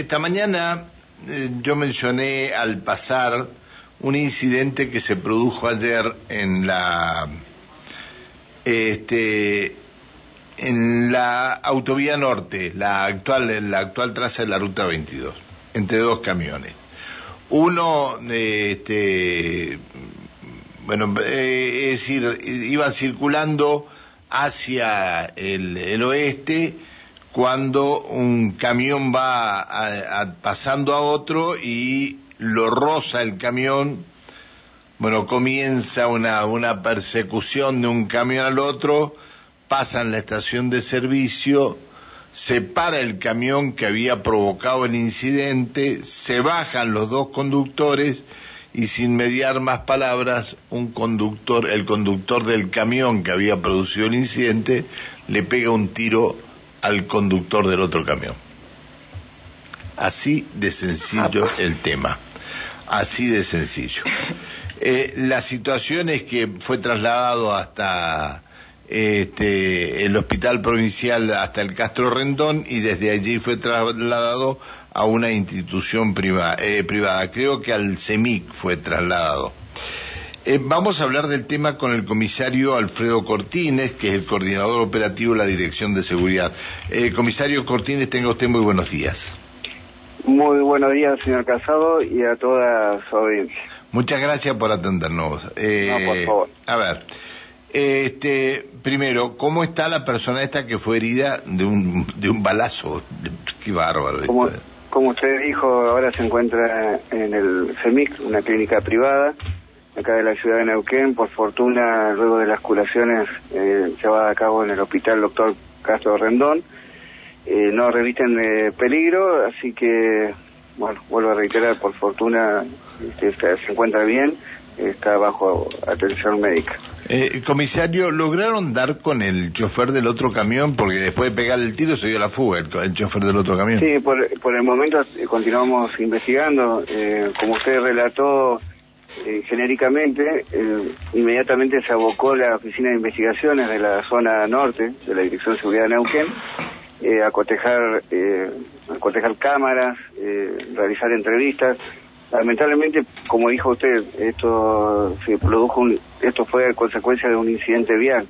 esta mañana eh, yo mencioné al pasar un incidente que se produjo ayer en la este en la autovía norte, la actual la actual traza de la ruta 22, entre dos camiones. Uno este bueno, eh, es decir, iban circulando hacia el oeste cuando un camión va pasando a otro y lo roza el camión, bueno, comienza una, una persecución de un camión al otro, pasan la estación de servicio, se para el camión que había provocado el incidente, se bajan los dos conductores y sin mediar más palabras, un conductor, el conductor del camión que había producido el incidente, le pega un tiro al conductor del otro camión. Así de sencillo el tema. Así de sencillo. Eh, la situación es que fue trasladado hasta este, el hospital provincial, hasta el Castro Rendón, y desde allí fue trasladado a una institución eh, privada. Creo que al CEMIC fue trasladado. Eh, vamos a hablar del tema con el comisario Alfredo Cortines, que es el coordinador operativo de la Dirección de Seguridad. Eh, comisario Cortines, tenga usted muy buenos días. Muy buenos días, señor Casado, y a toda su audiencia. Muchas gracias por atendernos. Eh, no, por favor. A ver, este, primero, ¿cómo está la persona esta que fue herida de un, de un balazo? Qué bárbaro. Como, como usted dijo, ahora se encuentra en el CEMIC, una clínica privada acá de la ciudad de Neuquén. Por fortuna, luego de las curaciones eh, llevadas a cabo en el hospital doctor Castro Rendón, eh, no revisten de peligro, así que, bueno, vuelvo a reiterar, por fortuna este, se encuentra bien, está bajo atención médica. Eh, comisario, ¿lograron dar con el chofer del otro camión? Porque después de pegar el tiro se dio la fuga el, chofer del otro camión. Sí, por, por el momento continuamos investigando. Eh, como usted relató, eh, genéricamente, eh, inmediatamente se abocó la Oficina de Investigaciones de la zona norte de la Dirección de Seguridad de Neuquén eh, a, cotejar, a cotejar cámaras, realizar entrevistas. Lamentablemente, como dijo usted, esto se produjo esto fue consecuencia de un incidente vial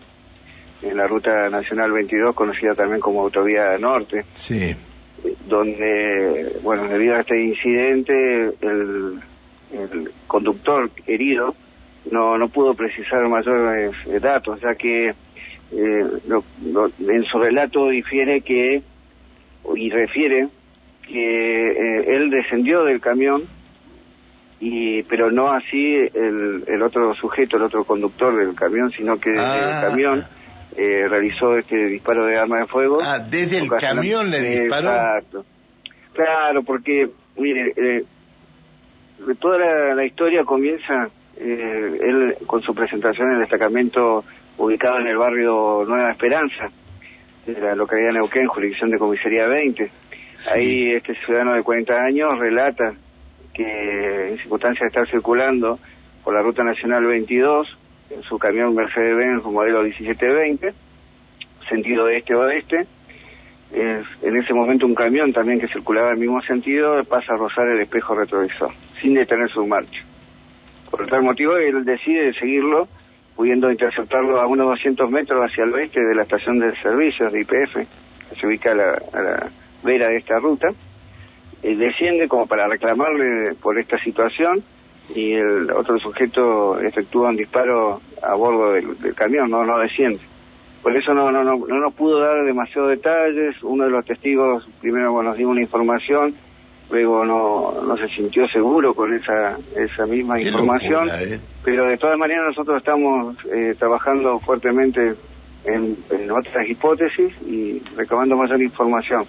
en la ruta nacional 22, conocida también como autovía norte. Sí. Donde, bueno, debido a este incidente, el el conductor herido no, no pudo precisar mayores eh, datos, ya que eh, en su relato difiere que, y refiere que eh, él descendió del camión, y pero no así el, el otro sujeto, el otro conductor del camión, sino que desde el ah. camión realizó este disparo de arma de fuego. Ah, desde el camión le disparó. Exacto. Claro, porque, mire, toda la, historia comienza eh, él con su presentación en el destacamento ubicado en el barrio Nueva Esperanza, de la localidad de Neuquén, jurisdicción de comisaría 20. Ahí este ciudadano de 40 años relata que en circunstancias de estar circulando por la ruta nacional 22 en su camión Mercedes-Benz modelo 1720, sentido este-oeste, en ese momento un camión también que circulaba en el mismo sentido pasa a rozar el espejo retrovisor sin detener su marcha. Por tal motivo, él decide seguirlo, pudiendo interceptarlo a unos 200 metros hacia el oeste de la estación de servicios de IPF, que se ubica a la, vera de esta ruta. Él desciende como para reclamarle por esta situación y el otro sujeto efectúa un disparo a bordo del, camión, no, no desciende. Por eso no, no, no, no nos pudo dar demasiados detalles. Uno de los testigos primero nos dio una información luego no, no se sintió seguro con esa, esa misma información, ¿eh? pero de todas maneras nosotros estamos eh, trabajando fuertemente en, otras hipótesis y recabando mayor información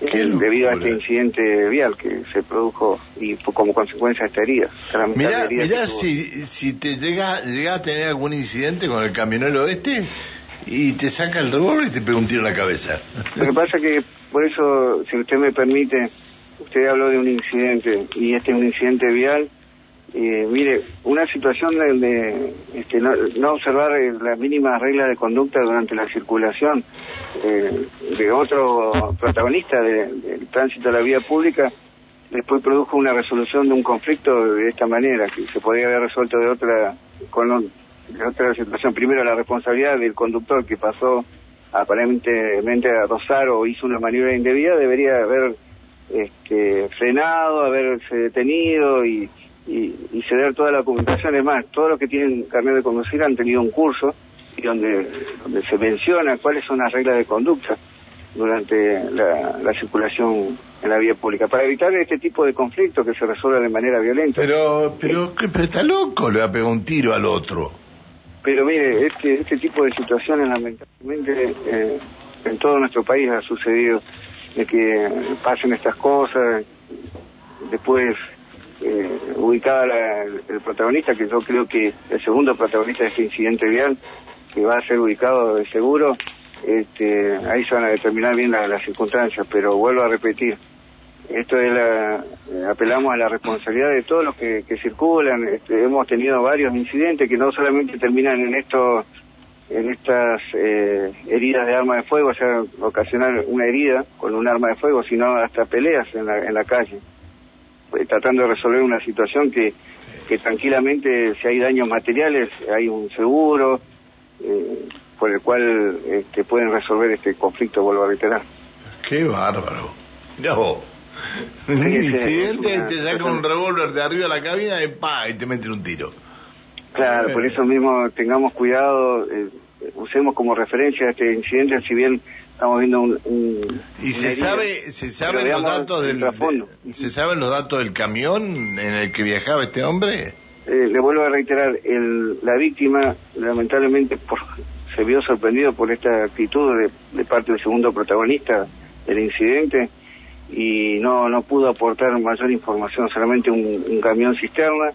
eh, debido a este incidente vial que se produjo y como consecuencia esta herida. Mirá, si, si te llega, llega a tener algún incidente con el camionero este y te saca el revólver y te pega un tiro en la cabeza. Lo que pasa que, por eso, si usted me permite, usted habló de un incidente y este es un incidente vial eh, mire, una situación de, este, no, observar eh, las mínimas reglas de conducta durante la circulación eh, de otro protagonista del tránsito a la vía pública, después produjo una resolución de un conflicto de esta manera, que se podría haber resuelto de otra, con otra situación. Primero, la responsabilidad del conductor que pasó aparentemente a rozar o hizo una maniobra indebida, debería haber este, frenado, haberse detenido y y, y ceder toda la documentación. Es más, todos los que tienen carnet de conducir han tenido un curso y donde, donde se menciona cuáles son las reglas de conducta durante la, circulación en la vía pública, para evitar este tipo de conflictos que se resuelvan de manera violenta. Pero, pero, pero está loco, le va a pegar un tiro al otro. Pero mire, este, este tipo de situaciones lamentablemente eh, en todo nuestro país ha sucedido, de que pasen estas cosas, después eh, ubicada el, protagonista, que yo creo que el segundo protagonista de este incidente vial, que va a ser ubicado de seguro, este, ahí se van a determinar bien las circunstancias, pero vuelvo a repetir, esto es la, apelamos a la responsabilidad de todos los que, circulan, este, hemos tenido varios incidentes que no solamente terminan en esto en estas eh, heridas de arma de fuego, o sea, ocasionar una herida con un arma de fuego, sino hasta peleas en la, en la calle. Eh, tratando de resolver una situación que, que tranquilamente, si hay daños materiales, hay un seguro eh, por el cual este, pueden resolver este conflicto, vuelvo a reiterar. Qué bárbaro. Ya vos. Un incidente, te saca un revólver de arriba de la cabina y, pa, y te meten un tiro. Claro, por eso mismo tengamos cuidado, eh, usemos como referencia este incidente, si bien estamos viendo un, y se sabe se saben los datos del se saben los datos del camión en el que viajaba este hombre eh, le vuelvo a reiterar el, la víctima lamentablemente por, se vio sorprendido por esta actitud de, parte del segundo protagonista del incidente y no no pudo aportar mayor información solamente un, camión cisterna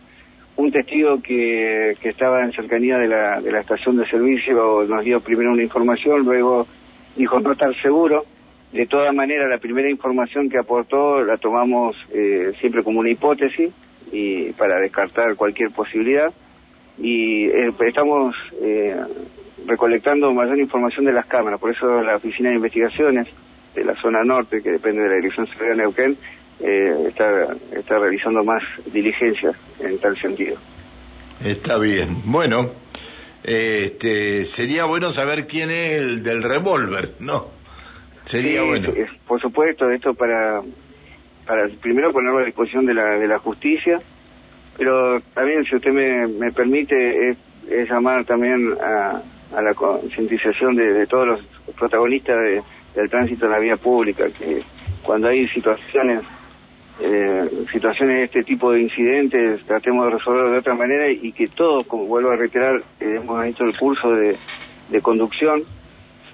un testigo que, que estaba en cercanía de la, de la estación de servicio nos dio primero una información luego dijo no estar seguro. De todas maneras, la primera información que aportó la tomamos eh, siempre como una hipótesis y para descartar cualquier posibilidad. Y eh, estamos eh, recolectando mayor información de las cámaras, por eso la Oficina de Investigaciones de la zona norte, que depende de la Dirección Seguridad de Neuquén, está, está realizando más diligencias en tal sentido. Está bien. Bueno, este, sería bueno saber quién es el del revólver, ¿no? Sería bueno. por supuesto, esto para, para primero ponerlo a disposición de la, de la justicia, pero también, si usted me, me permite, es, llamar también a, a la concientización de, de, todos los protagonistas del tránsito en la vía pública, que cuando hay situaciones eh, situaciones de este tipo de incidentes tratemos de resolverlo de otra manera y que todos, como vuelvo a reiterar, eh, hemos hecho el curso de, conducción,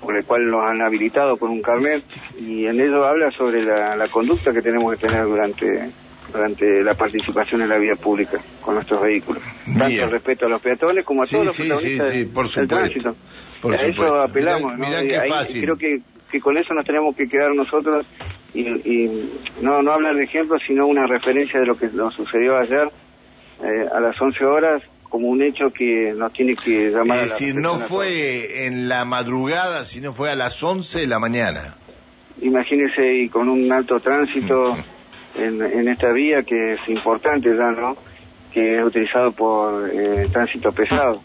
por el cual nos han habilitado con un carnet, y en ello habla sobre la, conducta que tenemos que tener durante durante la participación en la vía pública con nuestros vehículos. Tanto respeto a los peatones como a todos los protagonistas del tránsito. a eso apelamos. creo que, que con eso nos tenemos que quedar nosotros y, no, no hablar de ejemplos, sino una referencia de lo que nos sucedió ayer eh, a las 11 horas como un hecho que nos tiene que llamar es decir, no fue en la madrugada, sino fue a las 11 de la mañana. Imagínese, y con un alto tránsito en, en esta vía que es importante ya, ¿no? Que es utilizado por eh, tránsito pesado.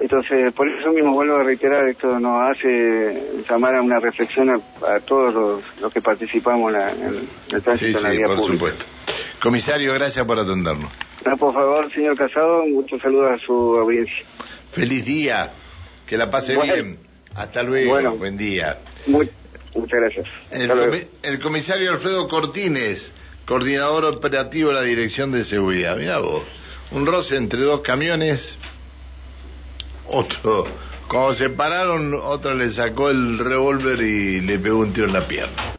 Entonces, por eso mismo vuelvo a reiterar, esto nos hace llamar a una reflexión a, todos los, que participamos en, el tránsito en la vía por supuesto. Comisario, gracias por atendernos. No, por favor, señor Casado, muchos saludos a su audiencia. Feliz día, que la pase bien. Hasta luego, buen día. muchas gracias. El, el, comisario Alfredo Cortines, coordinador operativo de la Dirección de Seguridad. Mira vos, un roce entre dos camiones otro, cuando se pararon, otra le sacó el revólver y le pegó un tiro en la pierna.